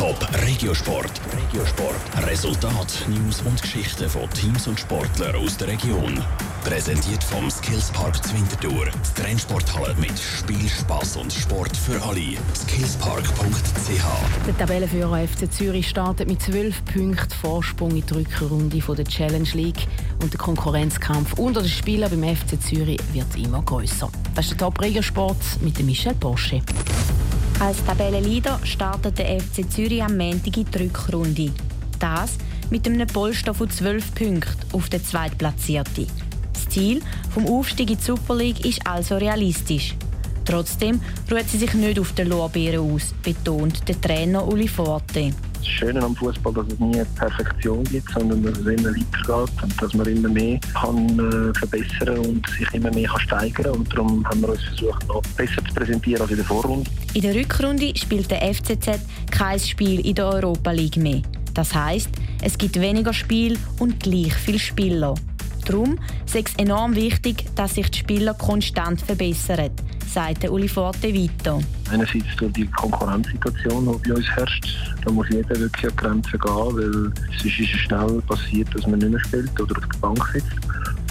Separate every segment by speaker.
Speaker 1: Top Regiosport. Regiosport. Resultat, News und Geschichten von Teams und Sportlern aus der Region. Präsentiert vom Skillspark Zwintertour. Die Trennsporthalle mit Spiel, Spaß und Sport für alle. Skillspark.ch.
Speaker 2: Der Tabellenführer FC Zürich startet mit 12 Punkten Vorsprung in die Rückrunde der Challenge League. Und der Konkurrenzkampf unter den Spielern beim FC Zürich wird immer grösser. Das ist der Top Regiosport mit Michel Porsche.
Speaker 3: Als Tabellenleader startet der FC Zürich am Montag in die Rückrunde. Das mit einem Polster von 12 Punkten auf den Zweitplatzierten. Das Ziel vom Aufstieg in die Super League ist also realistisch. Trotzdem ruht sie sich nicht auf den Lorbeeren aus, betont der Trainer Uli Forte.
Speaker 4: Das Schöne am Fußball, dass es nie Perfektion gibt, sondern dass es immer weitergeht und dass man immer mehr kann äh, verbessern und sich immer mehr kann steigern Und darum haben wir uns versucht, noch besser zu präsentieren als in der Vorrunde.
Speaker 3: In der Rückrunde spielt der FCZ kein Spiel in der Europa League mehr. Das heißt, es gibt weniger Spiel und gleich viele Spieler. Darum ist es enorm wichtig, dass sich die Spieler konstant verbessern sagt Uli Forte weiter.
Speaker 4: Einerseits durch die Konkurrenzsituation, die bei uns herrscht, da muss jeder wirklich an die Grenzen gehen, weil es ist schnell passiert, dass man nicht mehr spielt oder auf der Bank sitzt.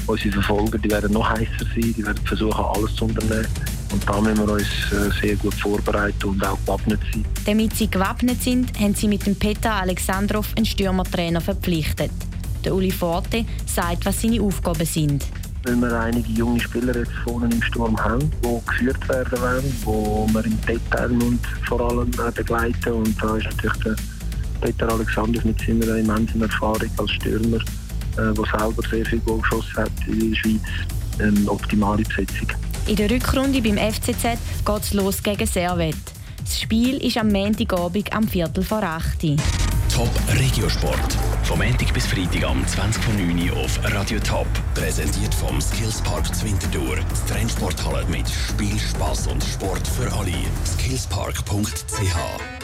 Speaker 4: Unsere Verfolger die werden noch heißer sein, die werden versuchen, alles zu unternehmen. Und da müssen wir uns äh, sehr gut vorbereiten und auch gewappnet sein.
Speaker 3: Damit sie gewappnet sind, haben sie mit dem Peter Alexandrov einen Stürmertrainer verpflichtet. Der Uli Forte sagt, was seine Aufgaben sind
Speaker 4: weil wir einige junge Spieler jetzt vorne im Sturm haben, die geführt werden wollen, die wir im Detail und vor allem begleiten. Und da ist natürlich der Peter Alexander mit seiner immensen Erfahrung als Stürmer, der äh, selber sehr viel Goal geschossen hat in der Schweiz, eine optimale Besetzung.
Speaker 3: In der Rückrunde beim FCZ geht es los gegen Servet. Das Spiel ist am Montagabend am Viertel vor 8 Uhr.
Speaker 1: Top Regiosport. Vom Montag bis Freitag am 20.09 Uhr auf Radio Top. Präsentiert vom Skillspark Zwintertour. Die Trendsporthalle mit Spiel, Spaß und Sport für alle. Skillspark.ch